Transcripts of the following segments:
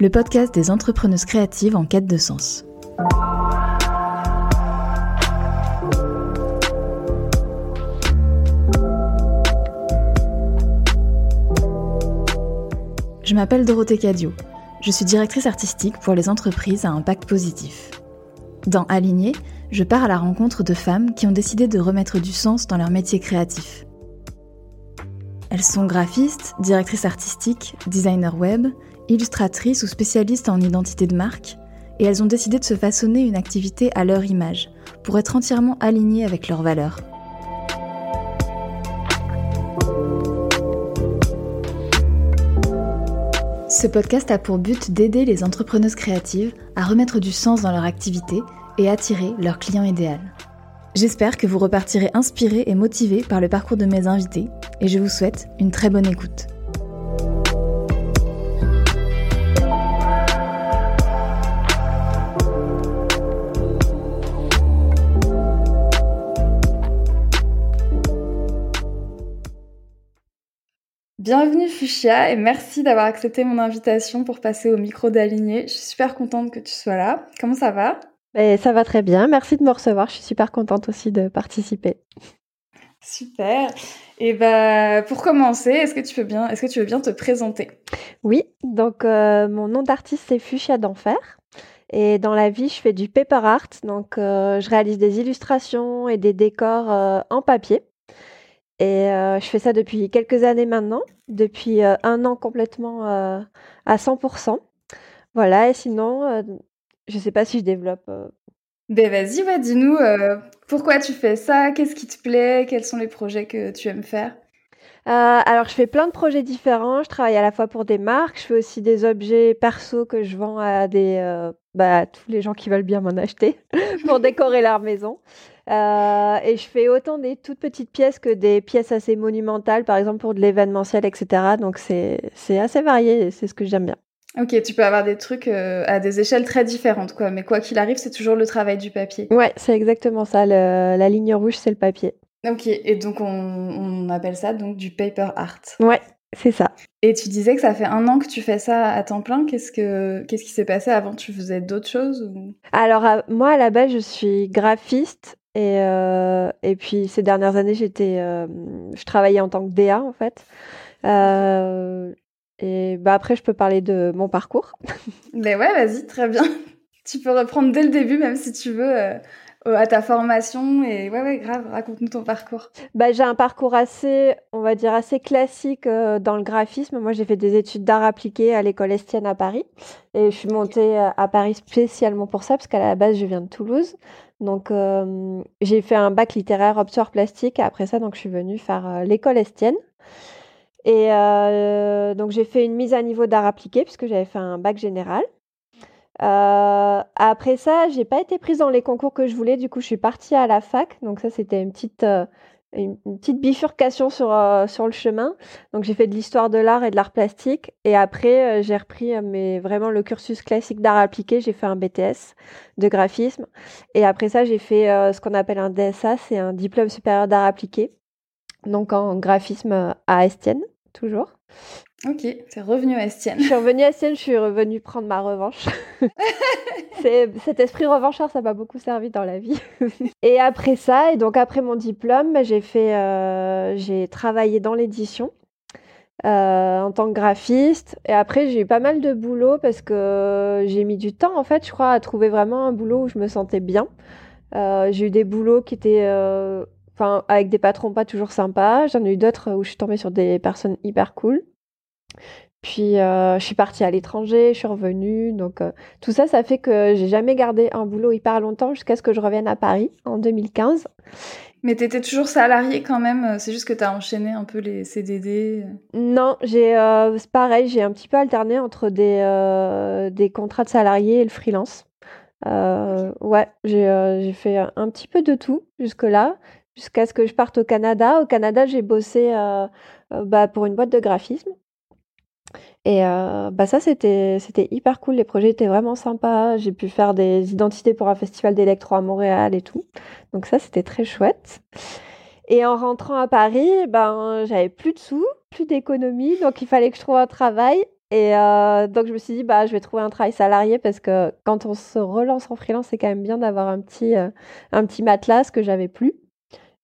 Le podcast des entrepreneuses créatives en quête de sens. Je m'appelle Dorothée Cadio. Je suis directrice artistique pour les entreprises à impact positif. Dans Aligné, je pars à la rencontre de femmes qui ont décidé de remettre du sens dans leur métier créatif. Elles sont graphistes, directrices artistiques, designers web, illustratrices ou spécialistes en identité de marque, et elles ont décidé de se façonner une activité à leur image, pour être entièrement alignées avec leurs valeurs. Ce podcast a pour but d'aider les entrepreneuses créatives à remettre du sens dans leur activité et attirer leur client idéal. J'espère que vous repartirez inspiré et motivé par le parcours de mes invités et je vous souhaite une très bonne écoute. Bienvenue Fuchsia et merci d'avoir accepté mon invitation pour passer au micro d'Aligné. Je suis super contente que tu sois là. Comment ça va? Ça va très bien. Merci de me recevoir. Je suis super contente aussi de participer. Super. Et bah, pour commencer, est-ce que tu veux bien, est-ce que tu veux bien te présenter? Oui. Donc, euh, mon nom d'artiste c'est Fuchsia d'enfer. Et dans la vie, je fais du paper art. Donc, euh, je réalise des illustrations et des décors euh, en papier. Et je fais ça depuis quelques années maintenant, depuis un an complètement à 100%. Voilà. Et sinon, je ne sais pas si je développe. Euh. Ben vas-y, ouais, dis-nous euh, pourquoi tu fais ça, qu'est-ce qui te plaît, quels sont les projets que tu aimes faire? Euh, alors, je fais plein de projets différents. Je travaille à la fois pour des marques, je fais aussi des objets perso que je vends à des, bah, tous les gens qui veulent bien m'en acheter pour décorer leur maison. Et je fais autant des toutes petites pièces que des pièces assez monumentales, par exemple pour de l'événementiel, etc. Donc c'est assez varié, c'est ce que j'aime bien. Ok, tu peux avoir des trucs euh, à des échelles très différentes, quoi. Mais quoi qu'il arrive, c'est toujours le travail du papier. Ouais, c'est exactement ça. la ligne rouge, c'est le papier. Ok, et donc on, appelle ça donc du paper art. Ouais, c'est ça. Et tu disais que ça fait un an que tu fais ça à temps plein. Qu'est-ce que qu'est-ce qui s'est passé avant? Tu faisais d'autres choses Alors moi, à la base, je suis graphiste. Et, euh, et puis ces dernières années, j'étais, euh, je travaillais en tant que DA en fait. Et bah après, je peux parler de mon parcours. Mais ouais, vas-y, très bien. tu peux reprendre dès le début, même si tu veux, euh, à ta formation. Et ouais, ouais, grave, raconte-nous ton parcours. Bah, j'ai un parcours assez, on va dire, assez classique euh, dans le graphisme. Moi, j'ai fait des études d'art appliqué à l'école Estienne à Paris. Et je suis montée euh, à Paris spécialement pour ça, parce qu'à la base, je viens de Toulouse. Donc, j'ai fait un bac littéraire option plastique. Après ça, donc, je suis venue faire l'école Estienne. Et euh, donc j'ai fait une mise à niveau d'art appliqué puisque j'avais fait un bac général. Euh, après ça, j'ai pas été prise dans les concours que je voulais. Du coup, je suis partie à la fac. Donc ça, c'était une petite euh, une, petite bifurcation sur sur le chemin. Donc j'ai fait de l'histoire de l'art et de l'art plastique. Et après, j'ai repris mais vraiment le cursus classique d'art appliqué. J'ai fait un BTS de graphisme. Et après ça, j'ai fait ce qu'on appelle un DSA, c'est un diplôme supérieur d'art appliqué donc en graphisme à Estienne, toujours. Ok, c'est revenu à Estienne. Je suis revenue à Estienne, je suis revenue prendre ma revanche. cet esprit revanchard, ça m'a beaucoup servi dans la vie. et après ça, et donc après mon diplôme, j'ai fait, euh, j'ai travaillé dans l'édition. Euh, en tant que graphiste. Et après, j'ai eu pas mal de boulot parce que j'ai mis du temps, en fait, je crois, à trouver vraiment un boulot où je me sentais bien. Euh, j'ai eu des boulots qui étaient Enfin, avec des patrons pas toujours sympas. J'en ai eu d'autres où je suis tombée sur des personnes hyper cool. Puis euh, je suis partie à l'étranger, je suis revenue. Donc euh, tout ça, ça fait que j'ai jamais gardé un boulot hyper longtemps jusqu'à ce que je revienne à Paris en 2015. Mais tu étais toujours salariée quand même, euh, c'est juste que tu as enchaîné un peu les CDD Non, j'ai c'est pareil, j'ai un petit peu alterné entre des, des contrats de salariés et le freelance. ouais, j'ai fait un petit peu de tout jusque-là jusqu'à ce que je parte au Canada. Au Canada, j'ai bossé bah, pour une boîte de graphisme. Et euh, bah ça, c'était, c'était hyper cool. Les projets étaient vraiment sympas. J'ai pu faire des identités pour un festival d'électro à Montréal et tout. Donc ça, c'était très chouette. Et en rentrant à Paris, ben, j'avais plus de sous, plus d'économie. Donc il fallait que je trouve un travail. Et donc, je me suis dit, bah, je vais trouver un travail salarié parce que quand on se relance en freelance, c'est quand même bien d'avoir un petit, un petit matelas, ce que j'avais plus.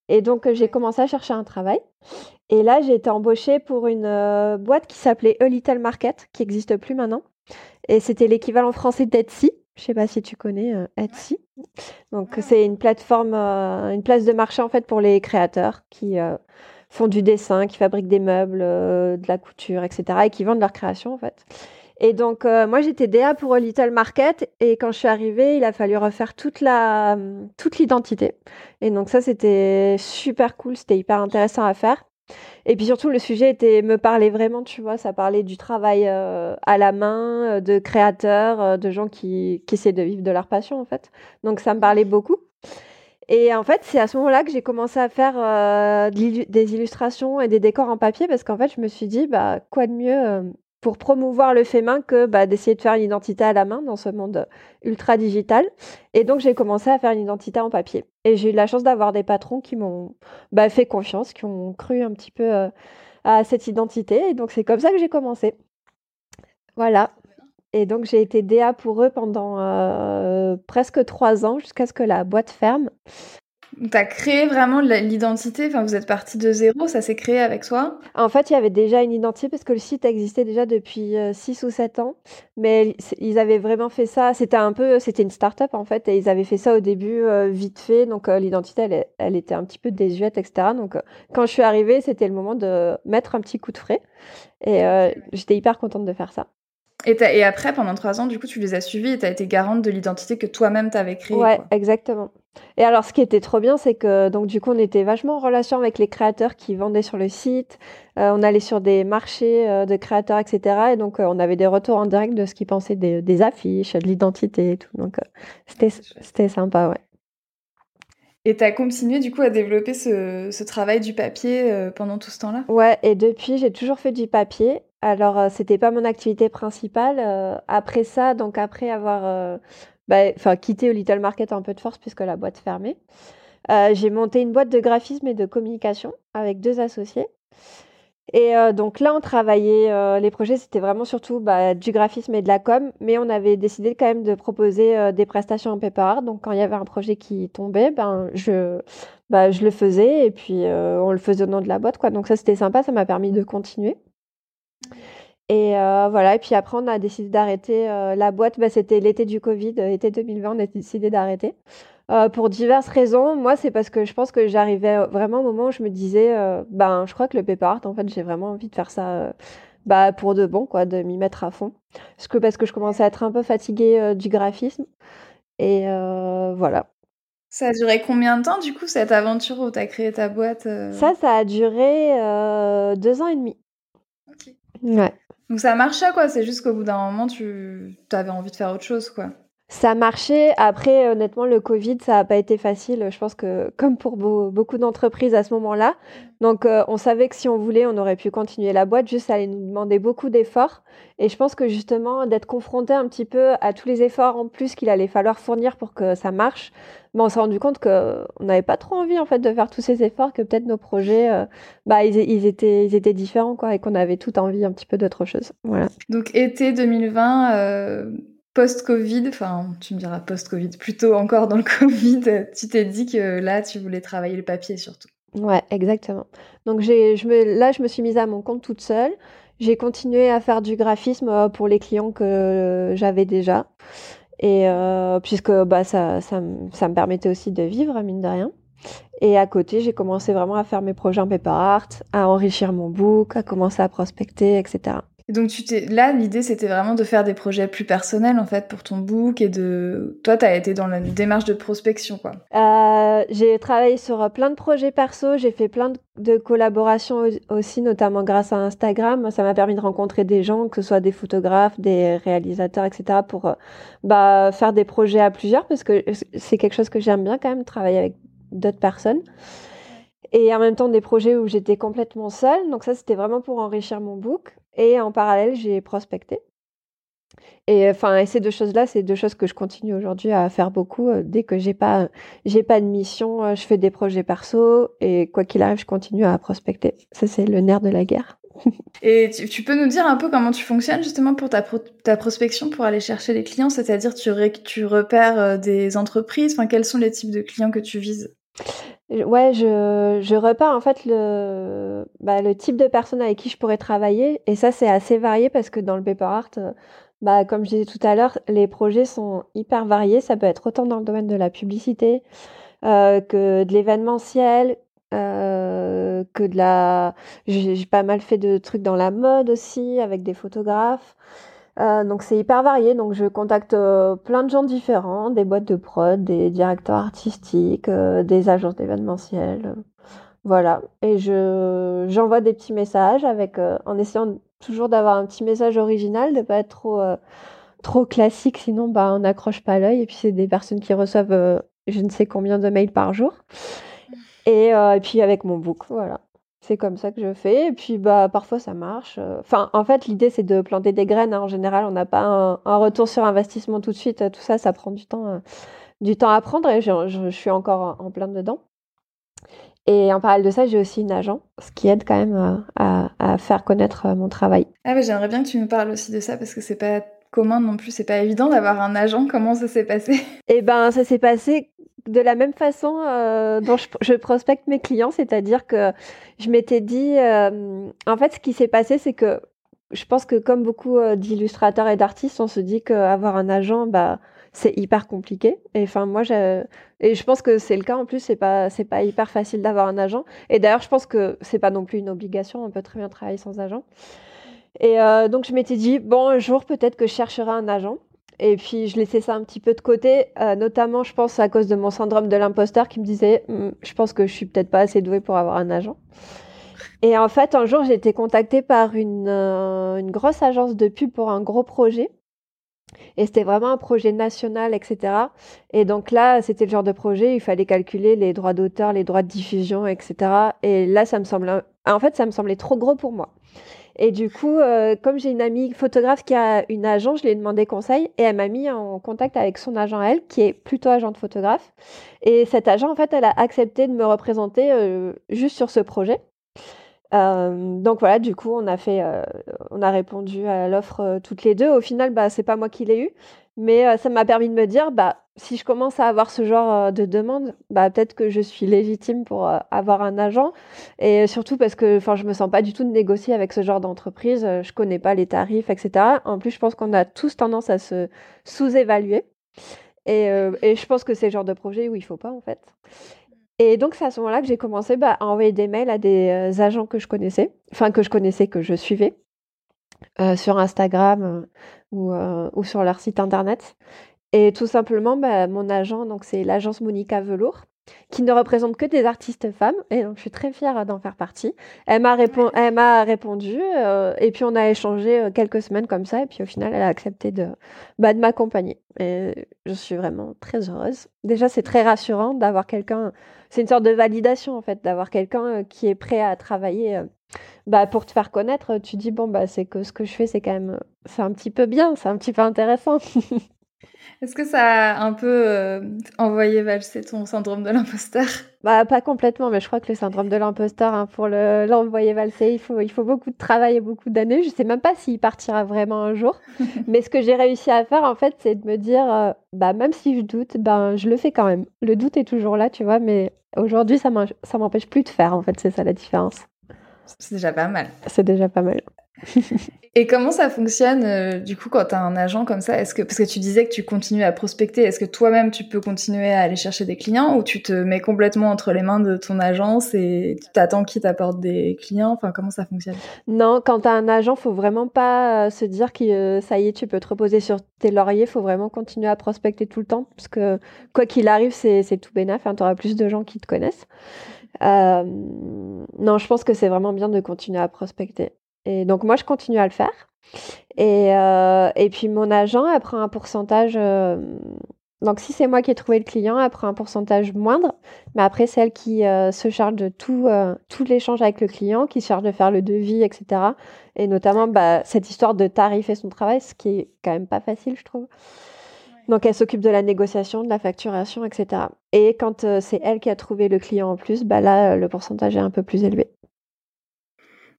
Et donc, j'ai commencé à chercher un travail. Et là, j'ai été embauchée pour une boîte qui s'appelait A Little Market, qui n'existe plus maintenant. Et c'était l'équivalent français d'Etsy. Je sais pas si tu connais Etsy. Donc, c'est une plateforme, une place de marché en fait pour les créateurs qui font du dessin, qui fabriquent des meubles, euh, de la couture, etc. et qui vendent leur création en fait. Et donc euh, moi j'étais DA pour Little Market et quand je suis arrivée, il a fallu refaire toute la toute l'identité. Et donc ça c'était super cool, c'était hyper intéressant à faire. Et puis surtout le sujet était me parlait vraiment, tu vois, ça parlait du travail euh, à la main, de créateurs, de gens qui qui essaient de vivre de leur passion en fait. Donc ça me parlait beaucoup. Et en fait, c'est à ce moment-là que j'ai commencé à faire euh, des illustrations et des décors en papier parce qu'en fait, je me suis dit, bah, quoi de mieux euh, pour promouvoir le fait main que bah, d'essayer de faire une identité à la main dans ce monde ultra digital. Et donc, j'ai commencé à faire une identité en papier. Et j'ai eu la chance d'avoir des patrons qui m'ont bah, fait confiance, qui ont cru un petit peu euh, à cette identité. Et donc, c'est comme ça que j'ai commencé. Voilà. Et donc, j'ai été DA pour eux pendant euh, presque trois ans jusqu'à ce que la boîte ferme. Tu as créé vraiment l'identité, enfin, vous êtes parti de zéro, ça s'est créé avec toi? En fait, il y avait déjà une identité parce que le site existait déjà depuis euh, six ou sept ans, mais ils avaient vraiment fait ça, c'était un peu, c'était une start-up en fait, et ils avaient fait ça au début euh, vite fait, donc l'identité, elle, elle, était un petit peu désuète, etc. Donc quand je suis arrivée, c'était le moment de mettre un petit coup de frais, et j'étais hyper contente de faire ça. Et, après, pendant trois ans, du coup, tu les as suivis et tu as été garante de l'identité que toi-même t'avais créée. Ouais, exactement. Et alors, ce qui était trop bien, c'est que donc du coup, on était vachement en relation avec les créateurs qui vendaient sur le site. Euh, on allait sur des marchés euh, de créateurs, etc. Et donc, euh, on avait des retours en direct de ce qu'ils pensaient des, affiches, de l'identité et tout. Donc, c'était sympa, ouais. Et tu as continué du coup à développer ce, ce travail du papier pendant tout ce temps-là? Ouais, et depuis, j'ai toujours fait du papier. Alors, c'était pas mon activité principale. Après ça, donc après avoir bah, quitté Little Market un peu de force puisque la boîte fermait, j'ai monté une boîte de graphisme et de communication avec deux associés. Et donc là, on travaillait, les projets, c'était vraiment surtout bah, du graphisme et de la com, mais on avait décidé quand même de proposer des prestations en paper art. Donc quand il y avait un projet qui tombait, ben, je, bah, je le faisais et puis on le faisait au nom de la boîte. Quoi. Donc ça, c'était sympa, ça m'a permis de continuer. Et euh, voilà, et puis après, on a décidé d'arrêter euh, la boîte. Bah, c'était l'été du Covid, euh, été 2020, on a décidé d'arrêter. pour diverses raisons. Moi, c'est parce que je pense que j'arrivais vraiment au moment où je me disais, ben, je crois que le paper art, en fait, j'ai vraiment envie de faire ça bah, pour de bon, quoi, de m'y mettre à fond. Parce que, parce que je commençais à être un peu fatiguée du graphisme. Et voilà. Ça a duré combien de temps, du coup, cette aventure où tu as créé ta boîte Ça, ça a duré deux ans et demi. Ouais. Donc ça marchait quoi, c'est juste qu'au bout d'un moment tu avais envie de faire autre chose quoi. Ça marchait. Après, honnêtement, le Covid, ça n'a pas été facile. Je pense que, comme pour beaucoup d'entreprises à ce moment-là. Donc, euh, on savait que si on voulait, on aurait pu continuer la boîte. Juste, ça allait nous demander beaucoup d'efforts. Et je pense que justement, d'être confronté un petit peu à tous les efforts en plus qu'il allait falloir fournir pour que ça marche, ben, on s'est rendu compte qu'on n'avait pas trop envie, en fait, de faire tous ces efforts, que peut-être nos projets, euh, bah, ils, étaient, ils étaient différents, quoi, et qu'on avait tout envie un petit peu d'autre chose. Voilà. Donc, été 2020, post-Covid, enfin tu me diras post-Covid, plutôt encore dans le Covid, tu t'es dit que là tu voulais travailler le papier surtout. Ouais, exactement. Donc je me, là je me suis mise à mon compte toute seule. J'ai continué à faire du graphisme euh, pour les clients que j'avais déjà. Et euh, puisque bah, ça, ça, ça, me permettait aussi de vivre, mine de rien. Et à côté, j'ai commencé vraiment à faire mes projets en paper art, à enrichir mon book, à commencer à prospecter, etc. Et donc tu t'es là l'idée c'était vraiment de faire des projets plus personnels en fait pour ton book et de toi tu as été dans la démarche de prospection quoi. Euh, j'ai travaillé sur euh, plein de projets perso, j'ai fait plein de collaborations aussi notamment grâce à Instagram, ça m'a permis de rencontrer des gens que ce soit des photographes, des réalisateurs etc pour euh, bah faire des projets à plusieurs parce que c'est quelque chose que j'aime bien quand même travailler avec d'autres personnes et en même temps des projets où j'étais complètement seule. Donc ça, c'était vraiment pour enrichir mon book. Et en parallèle, j'ai prospecté. Et enfin, ces deux choses-là, c'est deux choses que je continue aujourd'hui à faire beaucoup. Euh, dès que j'ai pas, j'ai pas de mission, euh, je fais des projets perso et quoi qu'il arrive, je continue à prospecter. Ça, c'est le nerf de la guerre. Et tu, peux nous dire un peu comment tu fonctionnes justement pour ta, ta prospection pour aller chercher les clients, c'est-à-dire tu, repères euh, des entreprises, quels sont les types de clients que tu vises? Ouais, je, je repère en fait le, bah, le type de personne avec qui je pourrais travailler et ça c'est assez varié parce que dans le paper art, euh, bah, comme je disais tout à l'heure, les projets sont hyper variés. Ça peut être autant dans le domaine de la publicité euh, que de l'événementiel, euh, que de la. J'ai pas mal fait de trucs dans la mode aussi, avec des photographes. Euh, donc c'est hyper varié. Donc je contacte euh, plein de gens différents, des boîtes de prod, des directeurs artistiques, des agences d'événementiel. voilà. Et je j'envoie des petits messages avec en essayant toujours d'avoir un petit message original, de pas être trop trop classique, sinon bah on n'accroche pas l'œil. Et puis c'est des personnes qui reçoivent je ne sais combien de mails par jour. Euh, et, puis avec mon book, voilà. C'est comme ça que je fais. Et puis bah parfois ça marche. Enfin, en fait, l'idée c'est de planter des graines. Hein. En général, on n'a pas un, retour sur investissement tout de suite. Tout ça, ça prend du temps, euh, du temps à prendre. Et je, suis encore en plein dedans. Et en parallèle de ça, j'ai aussi une agent, ce qui aide quand même euh, à, à faire connaître mon travail. Ah, mais j'aimerais bien que tu nous parles aussi de ça parce que c'est pas commun non plus. C'est pas évident d'avoir un agent. Comment ça s'est passé? Eh ben, ça s'est passé de la même façon euh, dont je, prospecte mes clients, c'est-à-dire que je m'étais dit, euh, en fait, ce qui s'est passé, c'est que je pense que comme beaucoup euh, d'illustrateurs et d'artistes, on se dit qu'avoir un agent, bah, c'est hyper compliqué. Et enfin, moi, et je pense que c'est le cas en plus, c'est pas, c'est pas hyper facile d'avoir un agent. Et d'ailleurs, je pense que c'est pas non plus une obligation, on peut très bien travailler sans agent. Et donc, je m'étais dit, bon, un jour, peut-être que je chercherai un agent. Et puis, je laissais ça un petit peu de côté, euh, notamment, je pense, à cause de mon syndrome de l'imposteur qui me disait, hum, je pense que je suis peut-être pas assez douée pour avoir un agent. Et en fait, un jour, j'ai été contactée par une, euh, grosse agence de pub pour un gros projet. Et c'était vraiment un projet national, etc. Et donc là, c'était le genre de projet, il fallait calculer les droits d'auteur, les droits de diffusion, etc. Et là, ça me en fait, ça me semblait trop gros pour moi. Et du coup, euh, comme j'ai une amie photographe qui a une agence, je lui ai demandé conseil et elle m'a mis en contact avec son agent elle, qui est plutôt agent de photographe. Et cet agent, en fait, elle a accepté de me représenter euh, juste sur ce projet. Euh, donc voilà, du coup, on a fait, on a répondu à l'offre toutes les deux. Au final, bah, c'est pas moi qui l'ai eu, mais ça m'a permis de me dire, bah, si je commence à avoir ce genre euh, de demande, bah, peut-être que je suis légitime pour euh, avoir un agent. Et surtout parce que je me sens pas du tout de négocier avec ce genre d'entreprise. Euh, je connais pas les tarifs, etc. En plus, je pense qu'on a tous tendance à se sous-évaluer. Et, et, je pense que c'est le genre de projet où il faut pas, en fait. Et donc, c'est à ce moment-là que j'ai commencé bah, à envoyer des mails à des agents que je connaissais, enfin que je connaissais, que je suivais, sur Instagram ou, ou sur leur site internet. Et tout simplement, bah, mon agent, donc c'est l'agence Monica Velour, qui ne représente que des artistes femmes, et donc je suis très fière d'en faire partie. Elle m'a, répondu, euh, et puis on a échangé euh, quelques semaines comme ça, et puis au final, elle a accepté de, bah, de m'accompagner. Et je suis vraiment très heureuse. Déjà, c'est très rassurant d'avoir quelqu'un, c'est une sorte de validation en fait, d'avoir quelqu'un euh, qui est prêt à travailler. bah, pour te faire connaître, tu dis bon bah c'est que ce que je fais c'est quand même c'est un petit peu bien, c'est un petit peu intéressant. Est-ce que ça a un peu euh, envoyé valser ton syndrome de l'imposteur? Bah pas complètement, mais je crois que le syndrome de l'imposteur, hein, pour l'envoyer valser, il faut, il faut beaucoup de travail et beaucoup d'années. Je sais même pas s'il partira vraiment un jour. mais ce que j'ai réussi à faire, en fait, c'est de me dire, euh, bah même si je doute, ben je le fais quand même. Le doute est toujours là, tu vois, mais aujourd'hui, ça m'empêche plus de faire, en fait, c'est ça la différence. C'est déjà pas mal. C'est déjà pas mal. Et comment ça fonctionne euh, du coup quand tu as un agent comme ça? Est-ce que parce que tu disais que tu continues à prospecter, est-ce que toi-même tu peux continuer à aller chercher des clients ou tu te mets complètement entre les mains de ton agence et tu t'attends qu'il t'apporte des clients? Enfin comment ça fonctionne? Non, quand tu as un agent, faut vraiment pas euh, se dire que euh, ça y est, tu peux te reposer sur tes lauriers, faut vraiment continuer à prospecter tout le temps parce que quoi qu'il arrive, c'est tout bénef, hein, tu auras plus de gens qui te connaissent. non, je pense que c'est vraiment bien de continuer à prospecter. Et donc moi, je continue à le faire. Et, euh, et puis mon agent, elle prend un pourcentage. Euh, donc si c'est moi qui ai trouvé le client, elle prend un pourcentage moindre. Mais après, c'est elle qui euh, se charge de tout, tout l'échange avec le client, qui se charge de faire le devis, etc. Et notamment bah, cette histoire de tarifer son travail, ce qui est quand même pas facile, je trouve. Donc elle s'occupe de la négociation, de la facturation, etc. Et quand c'est elle qui a trouvé le client en plus, bah là, le pourcentage est un peu plus élevé.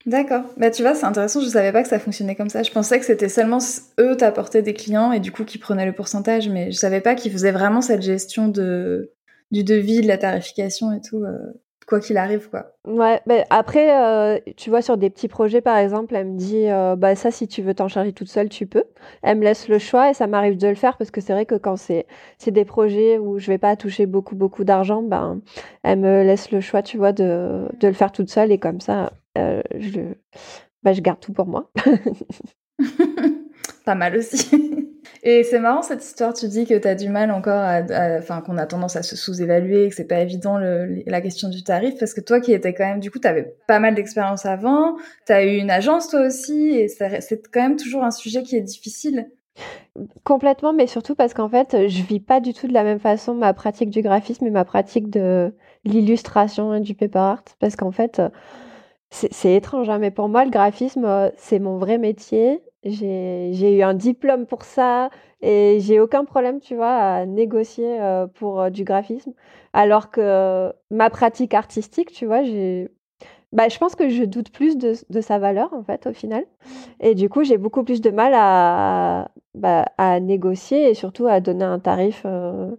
D'accord. Bah tu vois, c'est intéressant, je savais pas que ça fonctionnait comme ça. Je pensais que c'était seulement eux t'apportaient des clients et du coup qui prenaient le pourcentage, mais je savais pas qu'ils faisaient vraiment cette gestion de du devis, de la tarification et tout. Euh quoi qu'il arrive, quoi. Ouais, mais après, euh, tu vois, sur des petits projets, par exemple, elle me dit, euh, bah ça, si tu veux t'en charger toute seule, tu peux. Elle me laisse le choix et ça m'arrive de le faire parce que c'est vrai que quand c'est c'est des projets où je vais pas toucher beaucoup beaucoup d'argent, ben elle me laisse le choix, tu vois, de, de le faire toute seule et comme ça, euh, je bah, je garde tout pour moi. pas mal aussi. Et c'est marrant cette histoire, tu dis que tu as du mal encore à, enfin qu'on a tendance à se sous-évaluer, que c'est pas évident le, la question du tarif parce que toi qui étais quand même du coup tu avais pas mal d'expérience avant, tu as eu une agence toi aussi et c'est quand même toujours un sujet qui est difficile. Complètement, mais surtout parce qu'en fait, je vis pas du tout de la même façon ma pratique du graphisme et ma pratique de l'illustration et du paper art parce qu'en fait, c'est étrange, hein, mais pour moi, le graphisme, c'est mon vrai métier. J'ai eu un diplôme pour ça et j'ai aucun problème, tu vois, à négocier euh, pour euh, du graphisme. Alors que ma pratique artistique, tu vois, j'ai bah, je pense que je doute plus de, sa valeur, en fait, au final. Et du coup, j'ai beaucoup plus de mal à, bah, négocier et surtout à donner un tarif euh,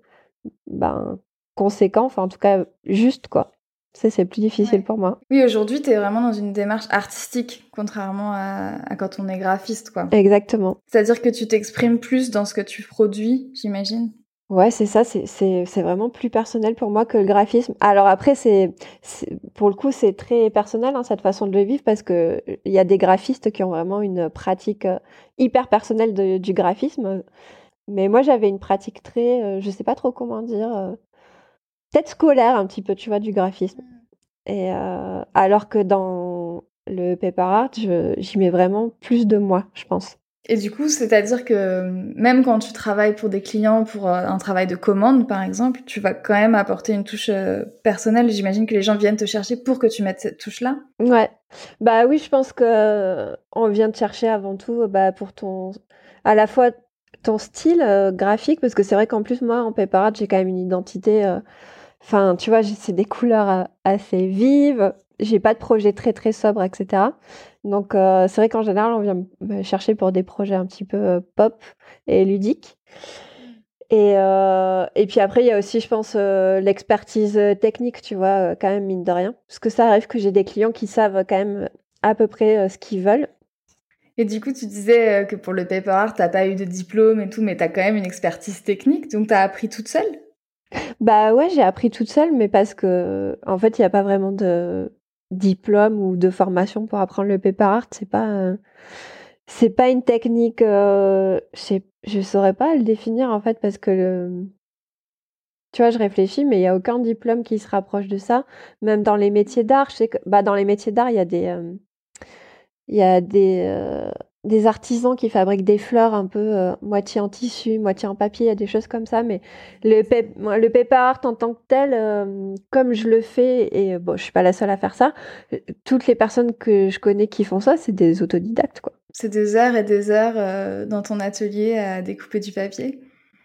ben, conséquent, enfin, en tout cas, juste, quoi c'est plus difficile pour moi. Oui, aujourd'hui, tu es vraiment dans une démarche artistique, contrairement à, quand on est graphiste, quoi. Exactement. C'est-à-dire que tu t'exprimes plus dans ce que tu produis, j'imagine Ouais, c'est ça, c'est vraiment plus personnel pour moi que le graphisme. Alors après, c'est pour le coup, c'est très personnel, hein, cette façon de le vivre, parce que il y a des graphistes qui ont vraiment une pratique euh, hyper personnelle du graphisme. Mais moi, j'avais une pratique très, euh, je sais pas trop comment dire, euh, peut-être scolaire un petit peu, tu vois, du graphisme. Et euh, alors que dans le paper art, j'y mets vraiment plus de moi, je pense. Et du coup, c'est-à-dire que même quand tu travailles pour des clients, pour euh, un travail de commande, par exemple, tu vas quand même apporter une touche euh, personnelle. J'imagine que les gens viennent te chercher pour que tu mettes cette touche-là. Ouais. Bah oui, je pense que on vient te chercher avant tout bah, pour ton, à la fois ton style graphique, parce que c'est vrai qu'en plus moi en paper art, j'ai quand même une identité Enfin, tu vois, c'est des couleurs euh, assez vives. J'ai pas de projet très très sobre, etc. Donc euh, c'est vrai qu'en général, on vient me chercher pour des projets un petit peu euh, pop et ludiques. Et, et puis après, il y a aussi, je pense, l'expertise technique, tu vois, quand même, mine de rien. Parce que ça arrive que j'ai des clients qui savent quand même à peu près ce qu'ils veulent. Et du coup, tu disais que pour le paper art, t'as pas eu de diplôme et tout, mais tu as quand même une expertise technique, donc tu as appris toute seule? Bah ouais, j'ai appris toute seule, mais parce que en fait, il n'y a pas vraiment de diplôme ou de formation pour apprendre le paper art. C'est pas, euh, c'est pas une technique. Euh, je saurais pas le définir en fait parce que le, tu vois, je réfléchis, mais il y a aucun diplôme qui se rapproche de ça. Même dans les métiers d'art, je sais que, bah dans les métiers d'art, il y a des, euh, il y a des des artisans qui fabriquent des fleurs un peu euh, moitié en tissu, moitié en papier, il y a des choses comme ça. Mais le, le paper art en tant que tel, euh, comme je le fais, et bon, je suis pas la seule à faire ça, toutes les personnes que je connais qui font ça, c'est des autodidactes, quoi. C'est des heures et des heures euh, dans ton atelier à découper du papier?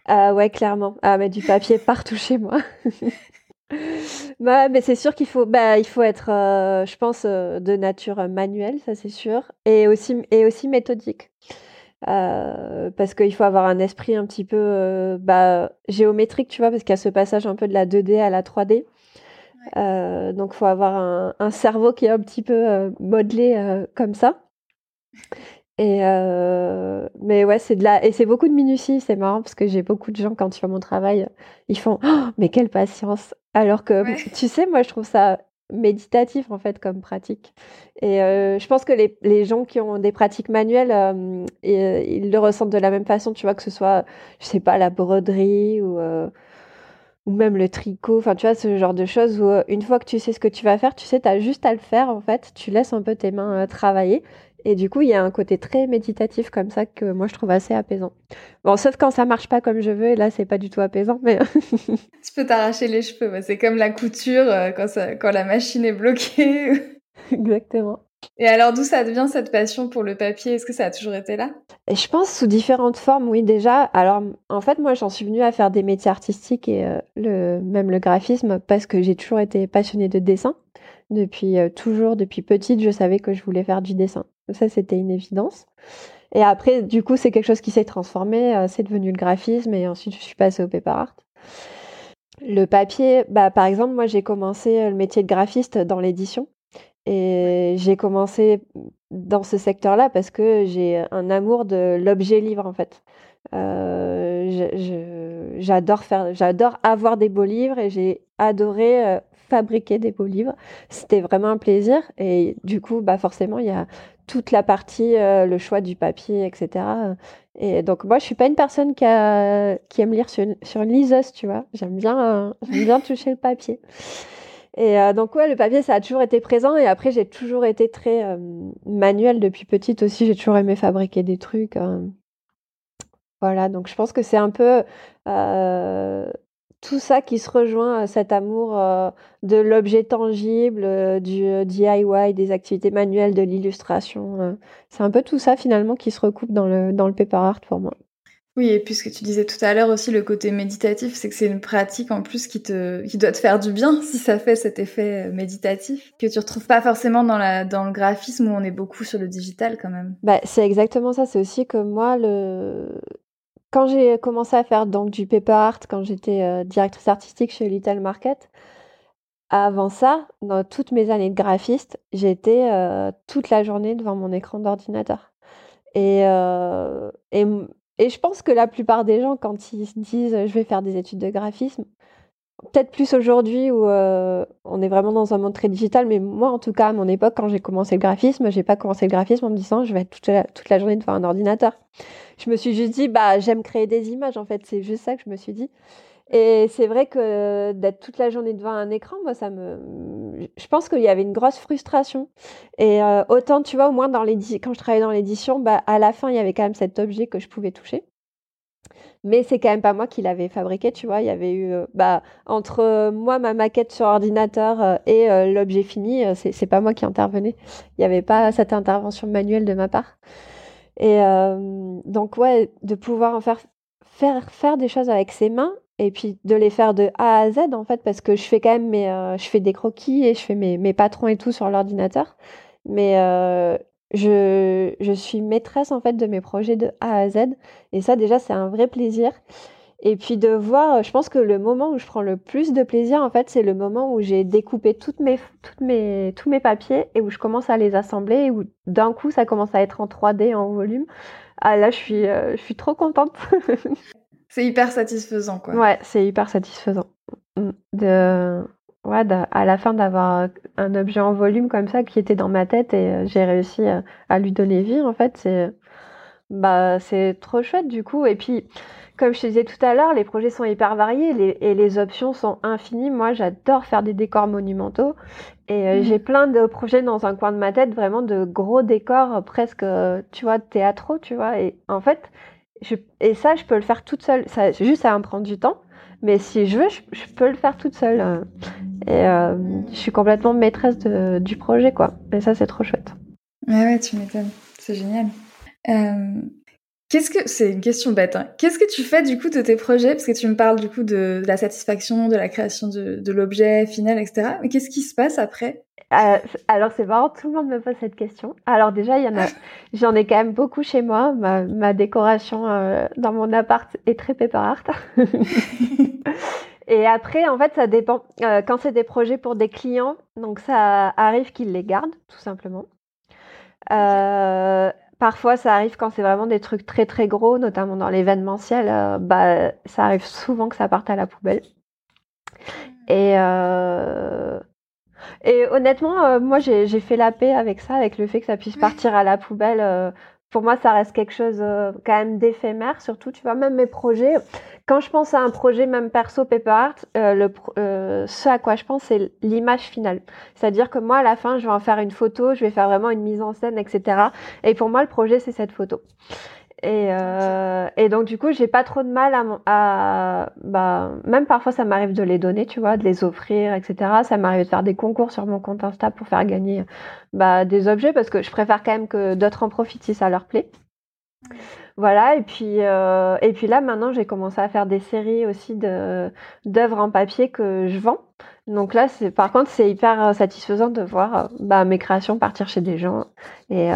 Ah ouais, clairement. À mettre du papier partout chez moi. Bah, mais c'est sûr qu'il faut, bah, il faut être, euh, je pense, euh, de nature manuelle, ça c'est sûr, et aussi, et aussi méthodique. Euh, parce qu'il faut avoir un esprit un petit peu bah, géométrique, tu vois, parce qu'il y a ce passage un peu de la 2D à la 3D. donc, il faut avoir un, un, cerveau qui est un petit peu modelé comme ça. Et mais ouais, c'est de la et c'est beaucoup de minutie, c'est marrant parce que j'ai beaucoup de gens quand ils font mon travail, ils font «Oh, mais quelle patience. Alors que tu sais, moi je trouve ça méditatif en fait comme pratique. Et je pense que les, les, gens qui ont des pratiques manuelles, et, ils le ressentent de la même façon, tu vois, que ce soit, je sais pas, la broderie ou, ou même le tricot, enfin tu vois, ce genre de choses où une fois que tu sais ce que tu vas faire, tu sais, tu as juste à le faire en fait, tu laisses un peu tes mains travailler et du coup, il y a un côté très méditatif comme ça que moi je trouve assez apaisant. Bon, sauf quand ça marche pas comme je veux, et là c'est pas du tout apaisant, mais. tu peux t'arracher les cheveux, c'est comme la couture euh, quand, ça, quand la machine est bloquée. Exactement. Et alors d'où ça devient cette passion pour le papier? Est-ce que ça a toujours été là? Je pense sous différentes formes, oui déjà. Alors en fait moi j'en suis venue à faire des métiers artistiques et euh, le, même le graphisme parce que j'ai toujours été passionnée de dessin. Depuis toujours, depuis petite, je savais que je voulais faire du dessin. Ça, c'était une évidence. Et après, du coup, c'est quelque chose qui s'est transformé. c'est devenu le graphisme et ensuite, je suis passée au paper art. Le papier, bah, par exemple, moi, j'ai commencé le métier de graphiste dans l'édition. Et j'ai commencé dans ce secteur-là parce que j'ai un amour de l'objet livre, en fait. Euh, j'adore faire, j'adore avoir des beaux livres et j'ai adoré euh, fabriquer des beaux livres. C'était vraiment un plaisir et du coup, bah forcément, il y a toute la partie, euh, le choix du papier, etc. Et donc moi, je suis pas une personne qui, aime lire sur sur une liseuse, tu vois. J'aime bien, j'aime bien toucher le papier. Et donc ouais, le papier, ça a toujours été présent. Et après, j'ai toujours été très manuel depuis petite aussi. J'ai toujours aimé fabriquer des trucs. Voilà, donc je pense que c'est un peu euh, tout ça qui se rejoint, cet amour euh, de l'objet tangible, euh, du DIY, des activités manuelles, de l'illustration. c'est un peu tout ça finalement qui se recoupe dans le, dans le paper art pour moi. Oui, et puis ce que tu disais tout à l'heure aussi, le côté méditatif, c'est que c'est une pratique en plus qui te, qui doit te faire du bien si ça fait cet effet méditatif que tu retrouves pas forcément dans la, dans le graphisme où on est beaucoup sur le digital quand même. Bah, c'est exactement ça. C'est aussi que moi, le, quand j'ai commencé à faire donc du paper art, quand j'étais euh, directrice artistique chez Little Market, avant ça, dans toutes mes années de graphiste, j'étais euh, toute la journée devant mon écran d'ordinateur. Et, euh, et, et, je pense que la plupart des gens, quand ils se disent je vais faire des études de graphisme, peut-être plus aujourd'hui où on est vraiment dans un monde très digital, mais moi en tout cas à mon époque, quand j'ai commencé le graphisme, j'ai pas commencé le graphisme en me disant je vais être toute la, toute la journée devant un ordinateur je me suis juste dit, bah, j'aime créer des images, en fait. C'est juste ça que je me suis dit. Et c'est vrai que d'être toute la journée devant un écran, moi, ça me. Je pense qu'il y avait une grosse frustration. Et euh, autant, tu vois, au moins dans quand je travaillais dans l'édition, bah, à la fin, il y avait quand même cet objet que je pouvais toucher. Mais c'est quand même pas moi qui l'avais fabriqué, tu vois. Il y avait eu, euh, bah, entre moi, ma maquette sur ordinateur euh, et l'objet fini, c'est pas moi qui intervenais. Il n'y avait pas cette intervention manuelle de ma part. Et euh, donc, ouais, de pouvoir en faire, faire, faire des choses avec ses mains et puis de les faire de A à Z, en fait, parce que je fais quand même mes, euh, je fais des croquis et je fais mes, mes patrons et tout sur l'ordinateur. Mais euh, je, je suis maîtresse, en fait, de mes projets de A à Z. Et ça, déjà, c'est un vrai plaisir. Et puis de voir, je pense que le moment où je prends le plus de plaisir, en fait, c'est le moment où j'ai découpé toutes mes, toutes mes, tous mes papiers et où je commence à les assembler et où d'un coup, ça commence à être en 3D, en volume. Ah là, je suis, euh, je suis trop contente. c'est hyper satisfaisant, quoi. Ouais, c'est hyper satisfaisant. Mm. De, ouais, à la fin d'avoir un objet en volume comme ça qui était dans ma tête et euh, j'ai réussi à, à, lui donner vie, en fait, c'est, bah, c'est trop chouette du coup. Et puis, comme je te disais tout à l'heure, les projets sont hyper variés et les options sont infinies. Moi, j'adore faire des décors monumentaux et euh, mmh. j'ai plein de projets dans un coin de ma tête, vraiment de gros décors, euh, presque, euh, tu vois, théâtraux, tu vois. Et en fait, je, et ça, je peux le faire toute seule. Ça, juste, ça va me prendre du temps. Mais si je veux, je, peux le faire toute seule. Et je suis complètement maîtresse du projet, quoi. Et ça, c'est trop chouette. Ouais, ouais, tu m'étonnes. C'est génial. Qu'est-ce que c'est une question bête hein. Qu'est-ce que tu fais du coup de tes projets? Parce que tu me parles du coup de, la satisfaction, de la création de, l'objet final, etc. Mais qu'est-ce qui se passe après? Euh, Alors c'est marrant, tout le monde me pose cette question. Alors déjà, il y en a, j'en ai quand même beaucoup chez moi. Ma, décoration euh, dans mon appart est très paper art. Et après, en fait, ça dépend. Euh, quand c'est des projets pour des clients, donc ça arrive qu'ils les gardent, tout simplement. Euh, Parfois, ça arrive quand c'est vraiment des trucs très très gros, notamment dans l'événementiel, euh, bah, ça arrive souvent que ça parte à la poubelle. Et, euh, et honnêtement, euh, moi j'ai fait la paix avec ça, avec le fait que ça puisse partir à la poubelle pour moi, ça reste quelque chose euh, quand même d'éphémère, surtout, tu vois, même mes projets. Quand je pense à un projet, même perso paper art, euh, le, euh, ce à quoi je pense, c'est l'image finale. C'est-à-dire que moi, à la fin, je vais en faire une photo, je vais faire vraiment une mise en scène, etc. Et pour moi, le projet, c'est cette photo. Et, euh, et donc du coup, j'ai pas trop de mal à, à bah, même parfois ça m'arrive de les donner, tu vois, de les offrir, etc. Ça m'arrive de faire des concours sur mon compte Insta pour faire gagner bah, des objets parce que je préfère quand même que d'autres en profitent si ça leur plaît. Voilà, et puis, euh, et puis là, maintenant, j'ai commencé à faire des séries aussi d'œuvres en papier que je vends. Donc là, c'est, par contre, c'est hyper euh, satisfaisant de voir euh, bah, mes créations partir chez des gens et,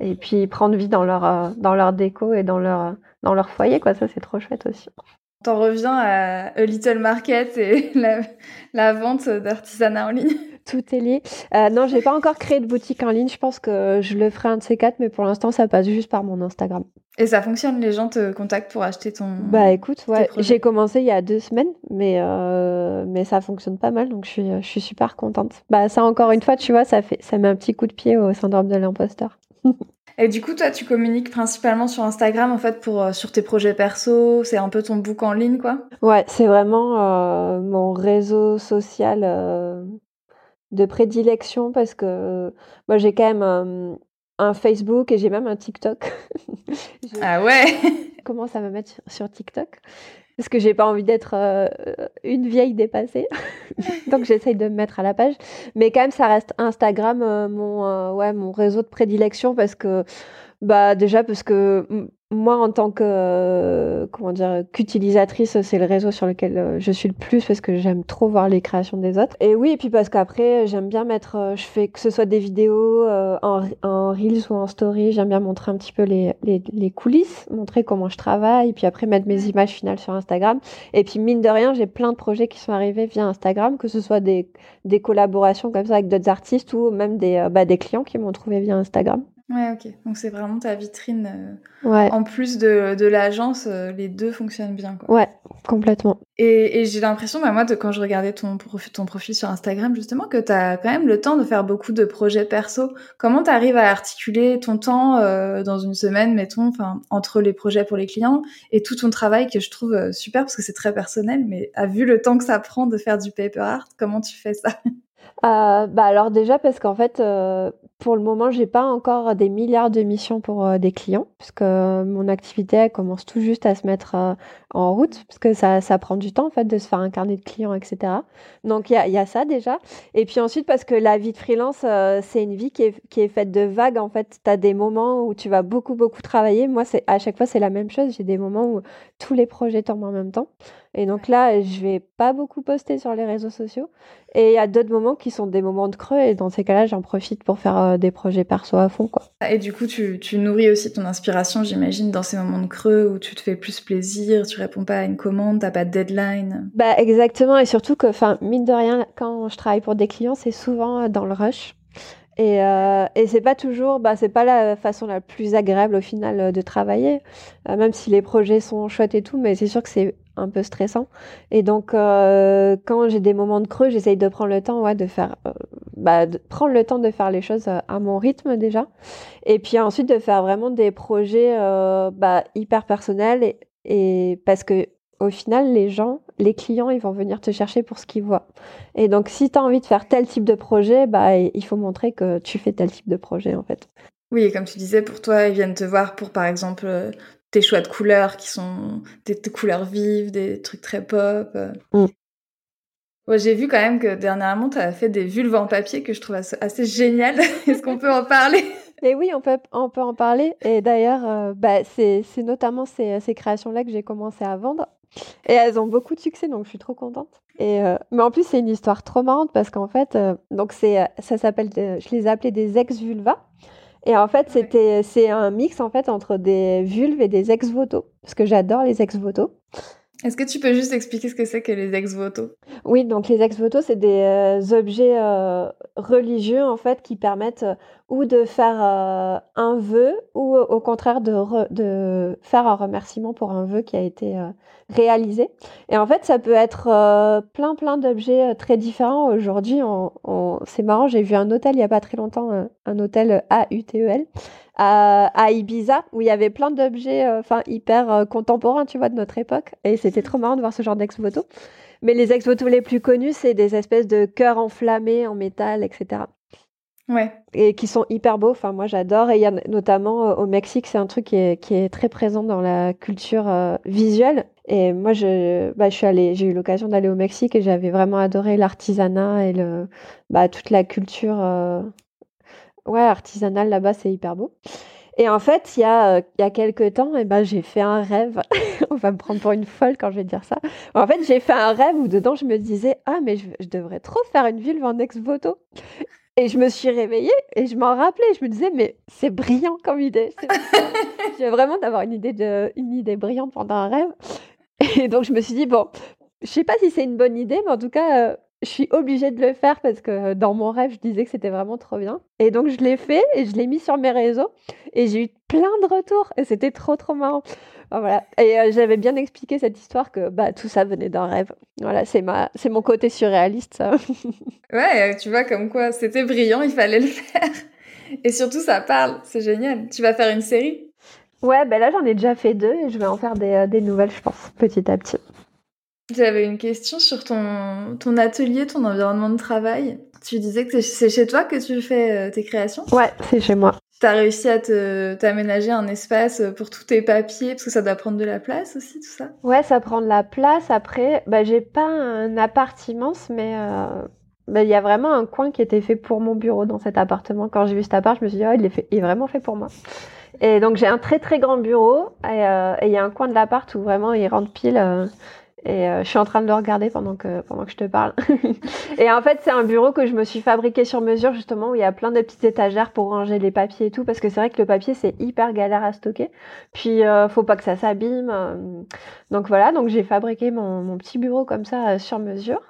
et puis prendre vie dans leur, dans leur déco et dans leur, dans leur foyer. Quoi. Ça, c'est trop chouette aussi. T'en reviens à A Little Market et la, la vente d'artisanat en ligne tout est lié. Euh, non, j'ai pas encore créé de boutique en ligne. Je pense que je le ferai un de ces quatre, mais pour l'instant, ça passe juste par mon Instagram. Et ça fonctionne Les gens te contactent pour acheter ton. Bah écoute, ouais, j'ai commencé il y a deux semaines, mais euh, mais ça fonctionne pas mal, donc je suis je suis super contente. Bah ça encore une fois, tu vois, ça fait ça met un petit coup de pied au syndrome de l'imposteur. Et du coup, toi, tu communiques principalement sur Instagram, en fait, pour euh, sur tes projets perso. C'est un peu ton book en ligne, quoi? Ouais, c'est vraiment euh, mon réseau social de prédilection parce que moi j'ai quand même un, Facebook et j'ai même un TikTok. ah ouais? commence à me mettre sur TikTok? Parce que j'ai pas envie d'être euh, une vieille dépassée. Donc j'essaye de me mettre à la page. Mais quand même, ça reste Instagram euh, mon, euh, mon réseau de prédilection parce que bah déjà parce que moi, en tant que euh, comment dire qu'utilisatrice, c'est le réseau sur lequel euh, je suis le plus parce que j'aime trop voir les créations des autres. Et oui, et puis parce qu'après, j'aime bien mettre, euh, je fais que ce soit des vidéos en, en, reels ou en story, j'aime bien montrer un petit peu les, les, les, coulisses, montrer comment je travaille, puis après mettre mes images finales sur Instagram. Et puis mine de rien, j'ai plein de projets qui sont arrivés via Instagram, que ce soit des, des collaborations comme ça avec d'autres artistes ou même des, bah, des clients qui m'ont trouvé via Instagram. Ouais, ok. Donc c'est vraiment ta vitrine. Euh, ouais. En plus de, de l'agence, euh, les deux fonctionnent bien. Quoi. Ouais, complètement. Et, et j'ai l'impression, bah, moi, de, quand je regardais ton, ton profil sur Instagram, justement, que tu as quand même le temps de faire beaucoup de projets perso. Comment tu arrives à articuler ton temps euh, dans une semaine, mettons, enfin, entre les projets pour les clients et tout ton travail que je trouve super parce que c'est très personnel, mais à vu le temps que ça prend de faire du paper art, comment tu fais ça? Bah alors déjà parce qu'en fait pour le moment, j'ai pas encore des milliards de missions pour euh, des clients, puisque mon activité commence tout juste à se mettre euh, en route, parce que ça, ça prend du temps en fait de se faire un carnet de clients, etc. Donc il y a, ça déjà. Et puis ensuite, parce que la vie de freelance, euh, c'est une vie qui est, qui est, faite de vagues. En fait, tu as des moments où tu vas beaucoup, beaucoup travailler. Moi, c'est à chaque fois, c'est la même chose. J'ai des moments où tous les projets tombent en même temps. Et donc là, je vais pas beaucoup poster sur les réseaux sociaux. Et il y a d'autres moments qui sont des moments de creux. Et dans ces cas-là, j'en profite pour faire euh, des projets perso à fond. Quoi. Et du coup, tu, tu nourris aussi ton inspiration, j'imagine, dans ces moments de creux où tu te fais plus plaisir, tu réponds pas à une commande, t'as pas de deadline. Bah exactement. Et surtout que, enfin, mine de rien, quand je travaille pour des clients, c'est souvent dans le rush. Et, euh, et c'est pas toujours, bah, c'est pas la façon la plus agréable au final euh, de travailler, euh, même si les projets sont chouettes et tout, mais c'est sûr que c'est un peu stressant. Et donc, euh, quand j'ai des moments de creux, j'essaye de prendre le temps, ouais, de faire, euh, bah, de prendre le temps de faire les choses à mon rythme déjà, et puis ensuite de faire vraiment des projets bah, hyper personnels, et, et parce que au final, les gens, les clients, ils vont venir te chercher pour ce qu'ils voient. Et donc, si tu as envie de faire tel type de projet, bah, il faut montrer que tu fais tel type de projet, en fait. Oui, et comme tu disais, pour toi, ils viennent te voir pour, par exemple, tes choix de couleurs qui sont des, couleurs vives, des trucs très pop. Euh. Mm. J'ai vu quand même que dernièrement, tu as fait des vulves en papier que je trouve assez, assez génial. Est-ce qu'on peut en parler? Et oui, on peut, on peut en parler. Et d'ailleurs, euh, bah, c'est notamment ces, ces créations-là que j'ai commencé à vendre. Et elles ont beaucoup de succès, donc je suis trop contente. Et euh, mais en plus, c'est une histoire trop marrante parce qu'en fait, euh, donc c'est, ça s'appelle, je les ai appelés des ex-vulvas. Et en fait, c'était, c'est un mix en fait entre des vulves et des ex-voto, parce que j'adore les ex-voto. Est-ce que tu peux juste expliquer ce que c'est que les ex-voto Oui, donc les ex-voto, c'est des objets religieux en fait qui permettent ou de faire euh, un vœu ou au contraire de, faire un remerciement pour un vœu qui a été euh, réalisé. Et en fait, ça peut être euh, plein plein d'objets très différents. Aujourd'hui, c'est marrant, j'ai vu un hôtel il y a pas très longtemps, un, hôtel AUTEL à, Ibiza où il y avait plein d'objets enfin hyper contemporains, tu vois, de notre époque. Et c'était trop marrant de voir ce genre d'ex-voto. Mais les ex-voto les plus connus, c'est des espèces de cœurs enflammés en métal, etc. Et qui sont hyper beaux. Enfin, moi, j'adore. Et il y a notamment euh, au Mexique, c'est un truc qui est, très présent dans la culture euh, visuelle. Et moi, je, bah, je j'ai eu l'occasion d'aller au Mexique et j'avais vraiment adoré l'artisanat et le, bah, toute la culture, euh, ouais, artisanale là-bas, c'est hyper beau. Et en fait, il y a, y a quelques temps, eh ben, j'ai fait un rêve. On va me prendre pour une folle quand je vais dire ça. En fait, j'ai fait un rêve où dedans, je me disais, ah, mais je, devrais trop faire une ville en ex-voto. Et je me suis réveillée et je m'en rappelais. Je me disais, mais c'est brillant comme idée. J'ai vraiment d'avoir une idée de, une idée brillante pendant un rêve. Et donc, je me suis dit, bon, je sais pas si c'est une bonne idée, mais en tout cas, euh, je suis obligée de le faire parce que dans mon rêve, je disais que c'était vraiment trop bien. Et donc, je l'ai fait et je l'ai mis sur mes réseaux et j'ai eu plein de retours et c'était trop, trop marrant. voilà. Et euh, j'avais bien expliqué cette histoire que bah, tout ça venait d'un rêve. Voilà, c'est ma, c'est mon côté surréaliste, ça. ouais, tu vois, comme quoi c'était brillant, il fallait le faire. Et surtout, ça parle, c'est génial. Tu vas faire une série? Ouais, ben là, j'en ai déjà fait deux et je vais en faire des, euh, des nouvelles, je pense, petit à petit. J'avais une question sur ton, ton atelier, ton environnement de travail. Tu disais que c'est chez toi que tu fais euh, tes créations? Ouais, c'est chez moi. Tu as réussi à t'aménager un espace pour tous tes papiers, parce que ça doit prendre de la place aussi, tout ça? Ouais, ça prend de la place. Après, bah, j'ai pas un appart immense, mais euh, bah, il y a vraiment un coin qui était fait pour mon bureau dans cet appartement. Quand j'ai vu cet appart, je me suis dit, oh, il, est fait, il est vraiment fait pour moi. Et donc j'ai un très très grand bureau euh, et il y a un coin de l'appart où vraiment il rentre pile. Et euh, je suis en train de le regarder pendant que, pendant que je te parle. et en fait, c'est un bureau que je me suis fabriqué sur mesure, justement, où il y a plein de petites étagères pour ranger les papiers et tout, parce que c'est vrai que le papier, c'est hyper galère à stocker. Puis, euh, faut pas que ça s'abîme. Euh. Donc voilà, donc j'ai fabriqué mon, mon, petit bureau comme ça, euh, sur mesure.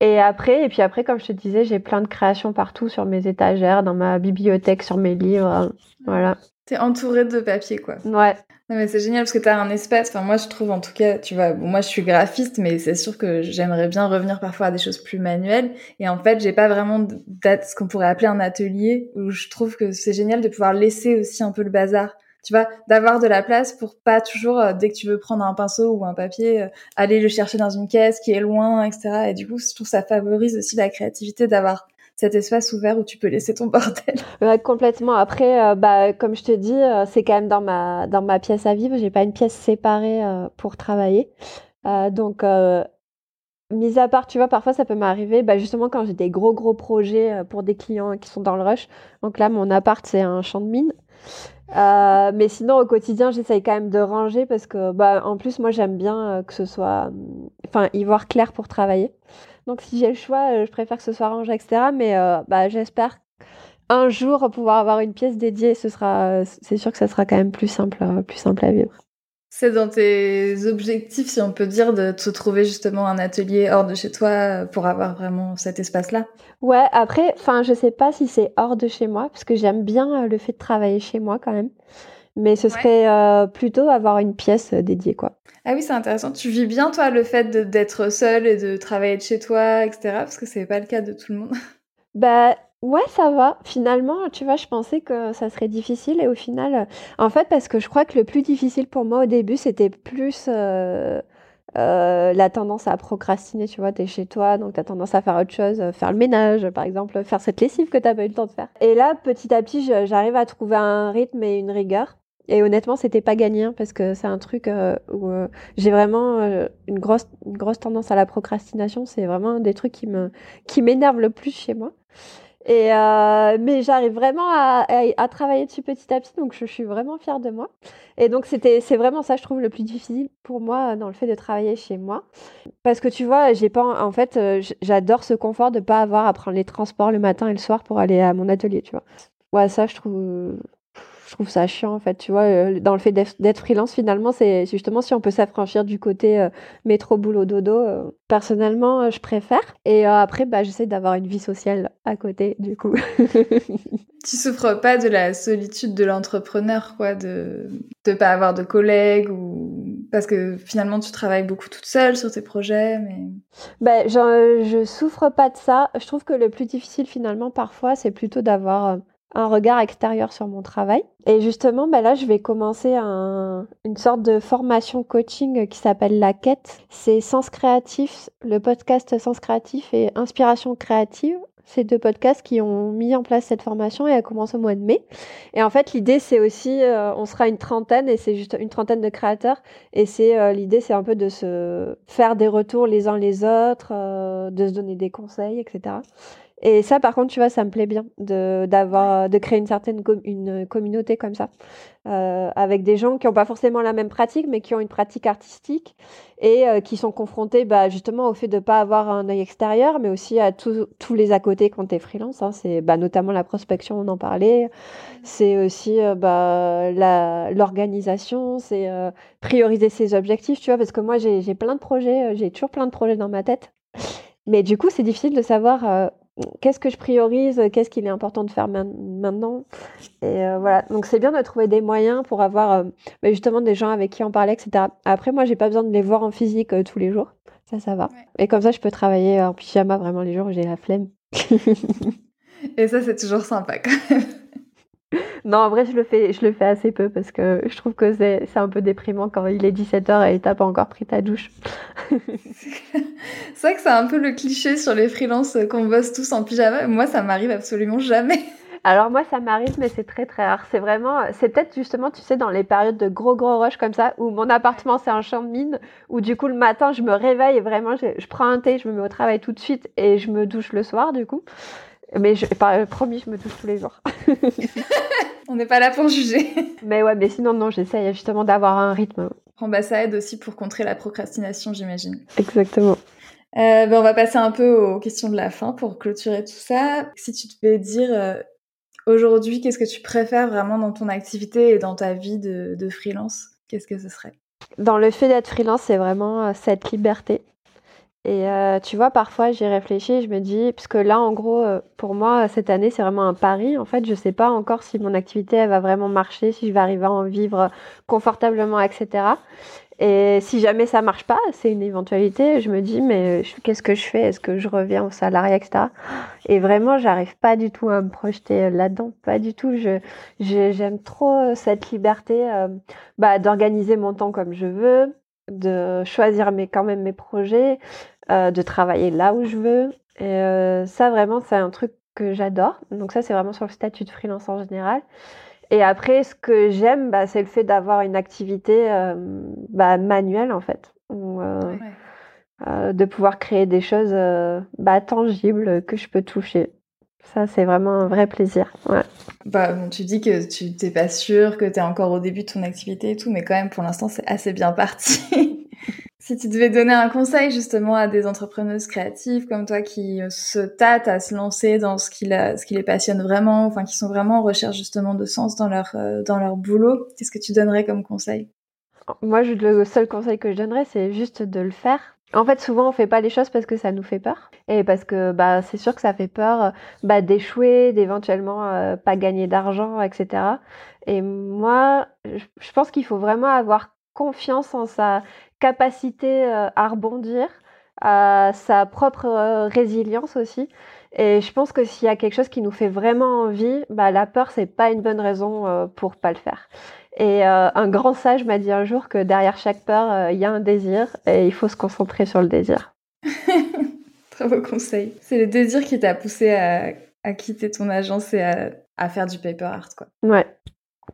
Et après, et puis après, comme je te disais, j'ai plein de créations partout sur mes étagères, dans ma bibliothèque, sur mes livres. Voilà. T'es entourée de papier, quoi. Ouais. Non, mais c'est génial parce que t'as un espace. Enfin, moi, je trouve, en tout cas, tu vois, bon, moi, je suis graphiste, mais c'est sûr que j'aimerais bien revenir parfois à des choses plus manuelles. Et en fait, j'ai pas vraiment ce qu'on pourrait appeler un atelier où je trouve que c'est génial de pouvoir laisser aussi un peu le bazar. Tu vois, d'avoir de la place pour pas toujours, euh, dès que tu veux prendre un pinceau ou un papier, euh, aller le chercher dans une caisse qui est loin, etc. Et du coup, je trouve que ça favorise aussi la créativité d'avoir cet espace ouvert où tu peux laisser ton bordel. Complètement. Après, euh, bah, comme je te dis, euh, c'est quand même dans ma, pièce à vivre. J'ai pas une pièce séparée euh, pour travailler. donc, mis à part, tu vois, parfois ça peut m'arriver, bah, justement quand j'ai des gros gros projets pour des clients qui sont dans le rush. Donc là, mon appart, c'est un champ de mine. mais sinon, au quotidien, j'essaye quand même de ranger parce que, bah, en plus, moi, j'aime bien que ce soit, enfin, y voir clair pour travailler. Donc si j'ai le choix, euh, je préfère que ce soit rangé, etc. Mais euh, bah, j'espère un jour pouvoir avoir une pièce dédiée. Ce sera, c'est sûr que ça sera quand même plus simple, euh, plus simple à vivre. C'est dans tes objectifs, si on peut dire, de te trouver justement un atelier hors de chez toi pour avoir vraiment cet espace-là? Ouais, après, enfin, je sais pas si c'est hors de chez moi, parce que j'aime bien le fait de travailler chez moi quand même. Mais ce serait plutôt avoir une pièce dédiée, quoi. Ah oui, c'est intéressant. Tu vis bien, toi, le fait d'être seule et de travailler de chez toi, etc. Parce que c'est pas le cas de tout le monde. Bah, ouais, ça va. Finalement, tu vois, je pensais que ça serait difficile. Et au final, en fait, parce que je crois que le plus difficile pour moi au début, c'était plus euh, euh, la tendance à procrastiner. Tu vois, t'es chez toi, donc t'as tendance à faire autre chose, euh, faire le ménage, par exemple, faire cette lessive que t'as pas eu le temps de faire. Et là, petit à petit, j'arrive à trouver un rythme et une rigueur. Et honnêtement, c'était pas gagné hein, parce que c'est un truc euh, où euh, j'ai vraiment euh, une grosse une grosse tendance à la procrastination. C'est vraiment un des trucs qui me qui m'énerve le plus chez moi. Et mais j'arrive vraiment à, à, travailler dessus petit à petit, donc je, suis vraiment fière de moi. Et donc c'était c'est vraiment ça, je trouve le plus difficile pour moi dans le fait de travailler chez moi, parce que tu vois, j'ai pas en fait, j'adore ce confort de pas avoir à prendre les transports le matin et le soir pour aller à mon atelier, tu vois. Ouais, ça je trouve je trouve ça chiant en fait tu vois euh, dans le fait d'être freelance finalement c'est justement si on peut s'affranchir du côté euh, métro boulot dodo euh, personnellement je préfère. Et après bah j'essaie d'avoir une vie sociale à côté du coup. Tu souffres pas de la solitude de l'entrepreneur quoi de de pas avoir de collègues ou parce que finalement tu travailles beaucoup toute seule sur tes projets mais bah, je, je souffre pas de ça. Je trouve que le plus difficile finalement parfois c'est plutôt d'avoir un regard extérieur sur mon travail. Et justement, ben là, je vais commencer un, une sorte de formation coaching qui s'appelle La Quête. C'est Sens Créatif, le podcast Sens Créatif et Inspiration Créative. C'est deux podcasts qui ont mis en place cette formation et elle commence au mois de mai. Et en fait, l'idée, c'est aussi, euh, on sera une trentaine et c'est juste une trentaine de créateurs. Et c'est euh, l'idée, c'est un peu de se faire des retours les uns les autres, euh, de se donner des conseils, etc. Et ça, par contre, tu vois, ça me plaît bien de, d'avoir, de créer une certaine une communauté comme ça, euh, avec des gens qui n'ont pas forcément la même pratique, mais qui ont une pratique artistique et euh, qui sont confrontés bah, justement au fait de ne pas avoir un œil extérieur, mais aussi à tous les à côté quand tu es freelance. Hein. C'est bah, notamment la prospection, on en parlait. C'est aussi euh, bah, l'organisation, c'est prioriser ses objectifs, tu vois, parce que moi, j'ai, j'ai plein de projets, j'ai toujours plein de projets dans ma tête. Mais du coup, c'est difficile de savoir qu'est-ce que je priorise, qu'est-ce qu'il est important de faire maintenant? Et euh, voilà, donc c'est bien de trouver des moyens pour avoir euh, bah, justement des gens avec qui en parler, etc. Après, moi, j'ai pas besoin de les voir en physique euh, tous les jours. Ça, ça va. Et comme ça, je peux travailler en pyjama vraiment les jours où j'ai la flemme. Et ça, c'est toujours sympa quand même. Non, en vrai, je le fais, je le fais assez peu parce que je trouve que c'est, un peu déprimant quand il est 17h et t'as pas encore pris ta douche. c'est vrai que c'est un peu le cliché sur les freelances qu'on bosse tous en pyjama. Moi, ça m'arrive absolument jamais. Alors moi, ça m'arrive, mais c'est très très rare. C'est vraiment, c'est peut-être justement, tu sais, dans les périodes de gros gros rush comme ça, où mon appartement c'est un champ de mine, où du coup le matin je me réveille et vraiment je, je prends un thé, je me mets au travail tout de suite et je me douche le soir du coup. Mais je, promis, je me touche tous les jours. On n'est pas là pour juger. Mais ouais, mais sinon, non, j'essaye justement d'avoir un rythme. Bon, bah, ça aide aussi pour contrer la procrastination, j'imagine. Exactement. Euh, ben, on va passer un peu aux questions de la fin pour clôturer tout ça. Si tu devais dire euh, aujourd'hui, qu'est-ce que tu préfères vraiment dans ton activité et dans ta vie de, de freelance, qu'est-ce que ce serait? Dans le fait d'être freelance, c'est vraiment euh, cette liberté et euh, tu vois, parfois j'y réfléchis, je me dis, puisque là, en gros, euh, pour moi, cette année, c'est vraiment un pari. En fait, je sais pas encore si mon activité, elle va vraiment marcher, si je vais arriver à en vivre confortablement, etc. Et si jamais ça marche pas, c'est une éventualité. Je me dis, mais qu'est-ce que je fais? Est-ce que je reviens au salariat, etc. Et vraiment, j'arrive pas du tout à me projeter là-dedans, pas du tout. Je, j'aime trop cette liberté, euh, bah, d'organiser mon temps comme je veux, de choisir mes, quand même mes projets, euh, de travailler là où je veux. Et euh, ça, vraiment, c'est un truc que j'adore. Donc ça, c'est vraiment sur le statut de freelance en général. Et après, ce que j'aime, bah, c'est le fait d'avoir une activité euh, bah, manuelle, en fait. de pouvoir créer des choses bah, tangibles que je peux toucher. Ça, c'est vraiment un vrai plaisir. Ouais. Bah, bon, tu dis que tu t'es pas sûr, que tu es encore au début de ton activité et tout, mais quand même, pour l'instant, c'est assez bien parti. si tu devais donner un conseil justement à des entrepreneuses créatives comme toi qui se tâtent à se lancer dans ce qui, ce qui les passionne vraiment, enfin qui sont vraiment en recherche justement de sens dans leur, euh, dans leur boulot, qu'est-ce que tu donnerais comme conseil? Moi, le seul conseil que je donnerais, c'est juste de le faire en fait, souvent, on fait pas les choses parce que ça nous fait peur. Et parce que bah, c'est sûr que ça fait peur bah, d'échouer, d'éventuellement euh, pas gagner d'argent, etc. Et moi, je pense qu'il faut vraiment avoir confiance en sa capacité euh, à rebondir, à sa propre euh, résilience aussi. Et je pense que s'il y a quelque chose qui nous fait vraiment envie, bah, la peur, c'est pas une bonne raison pour pas le faire. Et euh, un grand sage m'a dit un jour que derrière chaque peur, euh, il y a un désir et il faut se concentrer sur le désir. Très beau conseil. C'est le désir qui t'a poussé à, quitter ton agence et à, faire du paper art, quoi. Ouais,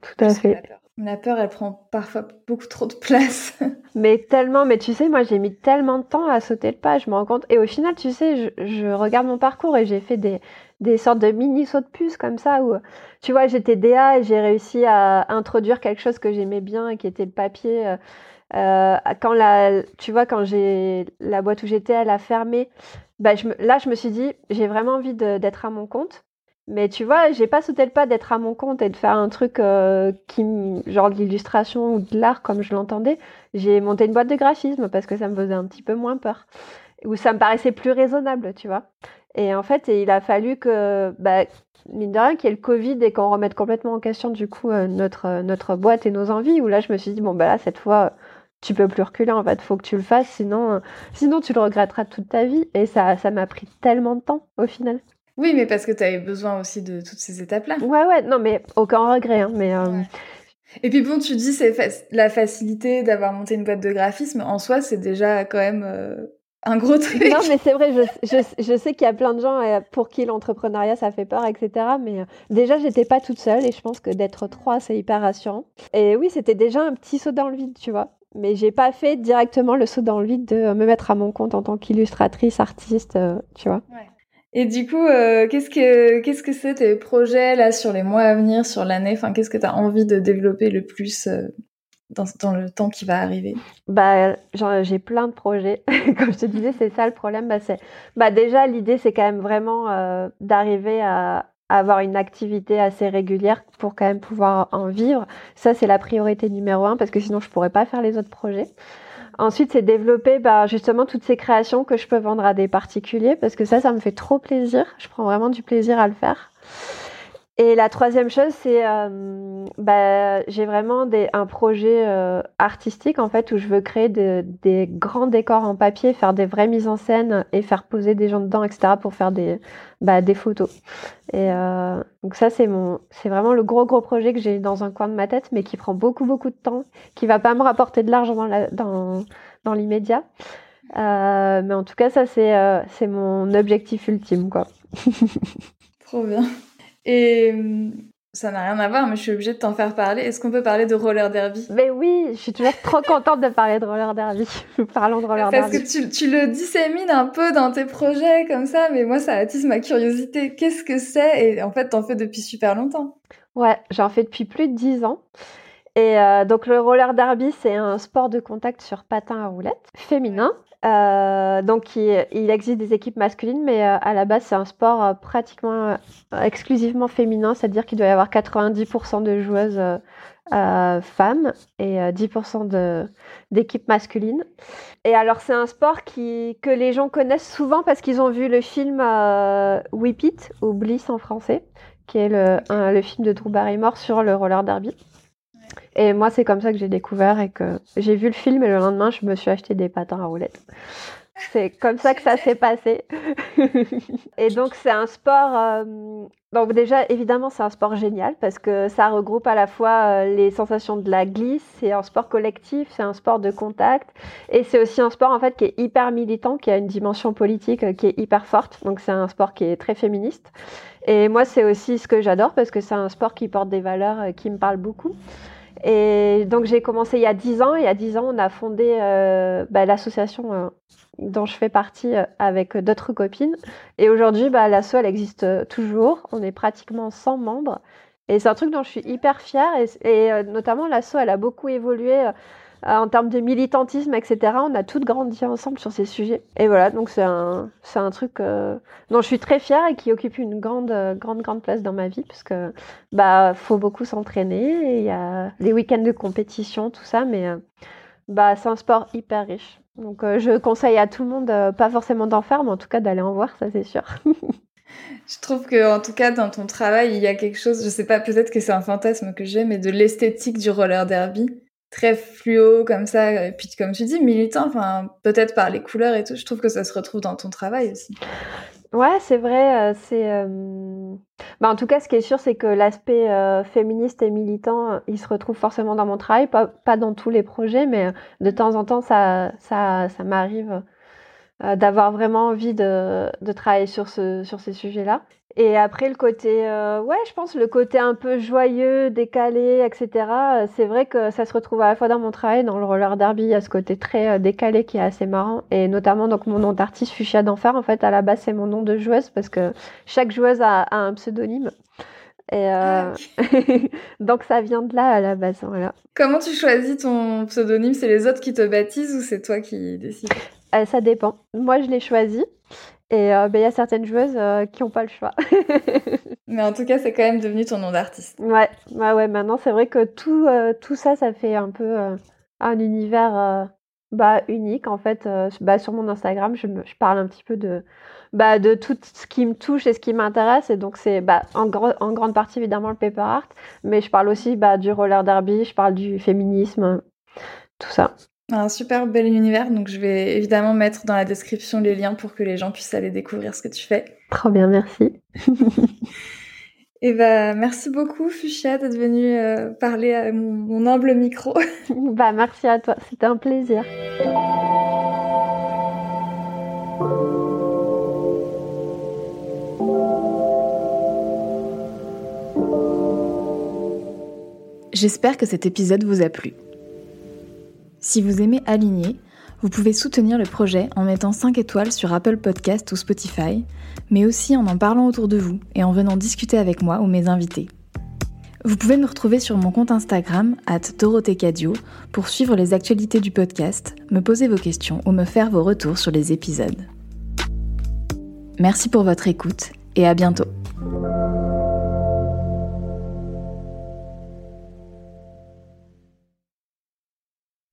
tout à fait. La peur. elle prend parfois beaucoup trop de place. mais tellement, mais tu sais, moi j'ai mis tellement de temps à sauter le pas, je me rends compte. Et au final, tu sais, je regarde mon parcours et j'ai fait des, des sortes de mini sauts de puce comme ça où tu vois j'étais DA et j'ai réussi à introduire quelque chose que j'aimais bien qui était le papier euh, euh, quand la tu vois quand j'ai la boîte où j'étais elle a fermé bah, là je me suis dit j'ai vraiment envie d'être à mon compte mais tu vois j'ai pas sauté le pas d'être à mon compte et de faire un truc euh, qui genre de l'illustration ou de l'art comme je l'entendais j'ai monté une boîte de graphisme parce que ça me faisait un petit peu moins peur ou ça me paraissait plus raisonnable tu vois et en fait, il a fallu que, bah, mine de rien, qu'il y ait le Covid et qu'on remette complètement en question du coup euh, notre, euh, notre boîte et nos envies. Où là, je me suis dit, bon, bah là, cette fois, tu peux plus reculer, en fait, faut que tu le fasses, sinon, sinon tu le regretteras toute ta vie. Et ça, ça m'a pris tellement de temps au final. Oui, mais parce que tu avais besoin aussi de toutes ces étapes-là. Ouais, ouais, non, mais aucun regret. Hein, mais, Et puis bon, tu dis c'est la facilité d'avoir monté une boîte de graphisme. En soi, c'est déjà quand même un gros truc. Non, mais c'est vrai, je, je, sais qu'il y a plein de gens euh, pour qui l'entrepreneuriat ça fait peur, etc. Mais euh, déjà, j'étais pas toute seule et je pense que d'être trois, c'est hyper rassurant. Et oui, c'était déjà un petit saut dans le vide, tu vois. Mais j'ai pas fait directement le saut dans le vide de me mettre à mon compte en tant qu'illustratrice, artiste, euh, tu vois. Et du coup, euh, qu'est-ce que qu'est-ce que c'est tes projets là sur les mois à venir, sur l'année? Enfin, qu'est-ce que tu as envie de développer le plus euh, dans, dans, le temps qui va arriver? Bah, j'ai plein de projets. Comme je te disais, c'est ça le problème. Bah, bah déjà l'idée, c'est quand même vraiment euh, d'arriver à, avoir une activité assez régulière pour quand même pouvoir en vivre. Ça, c'est la priorité numéro un parce que sinon, je pourrais pas faire les autres projets. Ensuite, c'est développer bah, justement toutes ces créations que je peux vendre à des particuliers parce que ça, ça me fait trop plaisir. Je prends vraiment du plaisir à le faire. Et la troisième chose, c'est euh, bah, j'ai vraiment des, un projet euh, artistique en fait où je veux créer de, des grands décors en papier, faire des vraies mises en scène et faire poser des gens dedans, etc. pour faire des, bah, des photos. Et euh, donc ça, c'est mon, c'est vraiment le gros gros projet que j'ai dans un coin de ma tête, mais qui prend beaucoup beaucoup de temps, qui va pas me rapporter de l'argent dans, dans, dans l'immédiat. mais en tout cas, ça c'est, c'est mon objectif ultime quoi. Trop bien. Et hum, ça n'a rien à voir, mais je suis obligée de t'en faire parler. Est-ce qu'on peut parler de roller derby? Mais oui, je suis toujours trop contente de parler de roller derby. Parlons de roller derby. Parce que tu, tu, le dissémines un peu dans tes projets comme ça, mais moi ça attise ma curiosité. Qu'est-ce que c'est? Et en fait, t'en fais depuis super longtemps. Ouais, j'en fais depuis plus de 10 ans. Et euh, donc le roller derby, c'est un sport de contact sur patin à roulettes féminin euh, donc, il, existe des équipes masculines, mais euh, à la base, c'est un sport euh, pratiquement exclusivement féminin, c'est-à-dire qu'il doit y avoir 90% de joueuses femmes et 10% d'équipes masculines. Et alors, c'est un sport que les gens connaissent souvent parce qu'ils ont vu le film Whip It, ou Bliss en français, qui est le, le film de Drew Barrymore sur le roller derby. Et moi, c'est comme ça que j'ai découvert et que j'ai vu le film et le lendemain, je me suis acheté des patins à roulettes. C'est comme ça que ça s'est passé. et donc, c'est un sport. Euh, donc, déjà, évidemment, c'est un sport génial parce que ça regroupe à la fois euh, les sensations de la glisse, c'est un sport collectif, c'est un sport de contact. Et c'est aussi un sport, en fait, qui est hyper militant, qui a une dimension politique euh, qui est hyper forte. Donc, c'est un sport qui est très féministe. Et moi, c'est aussi ce que j'adore parce que c'est un sport qui porte des valeurs qui me parlent beaucoup. Et donc j'ai commencé il y a 10 ans. Il y a 10 ans, on a fondé euh, bah, l'association euh, dont je fais partie euh, avec d'autres copines. Et aujourd'hui, bah, l'asso, elle existe toujours. On est pratiquement 100 membres. Et c'est un truc dont je suis hyper fière. Et, et notamment, l'asso, elle a beaucoup évolué en termes de militantisme, etc. On a toutes grandi ensemble sur ces sujets. Et voilà, donc c'est un, c'est un truc euh, dont je suis très fière et qui occupe une grande, grande, grande place dans ma vie, parce que bah faut beaucoup s'entraîner. Il y a les week-ends de compétition, tout ça, mais euh, bah c'est un sport hyper riche. Donc je conseille à tout le monde, pas forcément d'en faire, mais en tout cas d'aller en voir, ça c'est sûr. Je trouve que, en tout cas, dans ton travail, il y a quelque chose, je sais pas, peut-être que c'est un fantasme que j'ai, mais de l'esthétique du roller derby très fluo comme ça et puis comme tu dis militant enfin peut-être par les couleurs et tout. Je trouve que ça se retrouve dans ton travail aussi. Ouais c'est vrai euh, c'est euh, bah, en tout cas ce qui est sûr c'est que l'aspect euh, féministe et militant il se retrouve forcément dans mon travail. Pas, pas dans tous les projets mais de temps en temps ça ça, ça m'arrive d'avoir vraiment envie de, de travailler sur, ce, sur ces sujets-là. Et après, le côté, euh, ouais, je pense le côté un peu joyeux, décalé, etc. Euh, c'est vrai que ça se retrouve à la fois dans mon travail, dans le roller derby, il y a ce côté très euh, décalé qui est assez marrant. Et notamment, donc, mon nom d'artiste, Fuchsia d'Enfer, en fait, à la base, c'est mon nom de joueuse parce que chaque joueuse a, un pseudonyme. Et ah, donc, ça vient de là à la base, voilà. Comment tu choisis ton pseudonyme? C'est les autres qui te baptisent ou c'est toi qui décides? Ça dépend. Moi, je l'ai choisi. Et euh, ben, il y a certaines joueuses euh, qui n'ont pas le choix. Mais en tout cas, c'est quand même devenu ton nom d'artiste. Ouais, ouais, ouais. Maintenant, c'est vrai que tout, euh, tout ça, ça fait un peu un univers bah, unique. En fait, bah, sur mon Instagram, je, je, parle un petit peu de, bah, de tout ce qui me touche et ce qui m'intéresse. Et donc, c'est bah, en, en, grande partie, évidemment, le paper art. Mais je parle aussi bah, du roller derby, je parle du féminisme, tout ça. Un super bel univers, donc je vais évidemment mettre dans la description les liens pour que les gens puissent aller découvrir ce que tu fais. Trop bien, merci. Et bah merci beaucoup Fuchsia d'être venue euh, parler à mon, humble micro. bah merci à toi, c'était un plaisir. J'espère que cet épisode vous a plu. Si vous aimez Aligner, Vous pouvez soutenir le projet en mettant 5 étoiles sur Apple Podcast ou Spotify, mais aussi en en parlant autour de vous et en venant discuter avec moi ou mes invités. Vous pouvez me retrouver sur mon compte Instagram, at pour suivre les actualités du podcast, me poser vos questions ou me faire vos retours sur les épisodes. Merci pour votre écoute et à bientôt.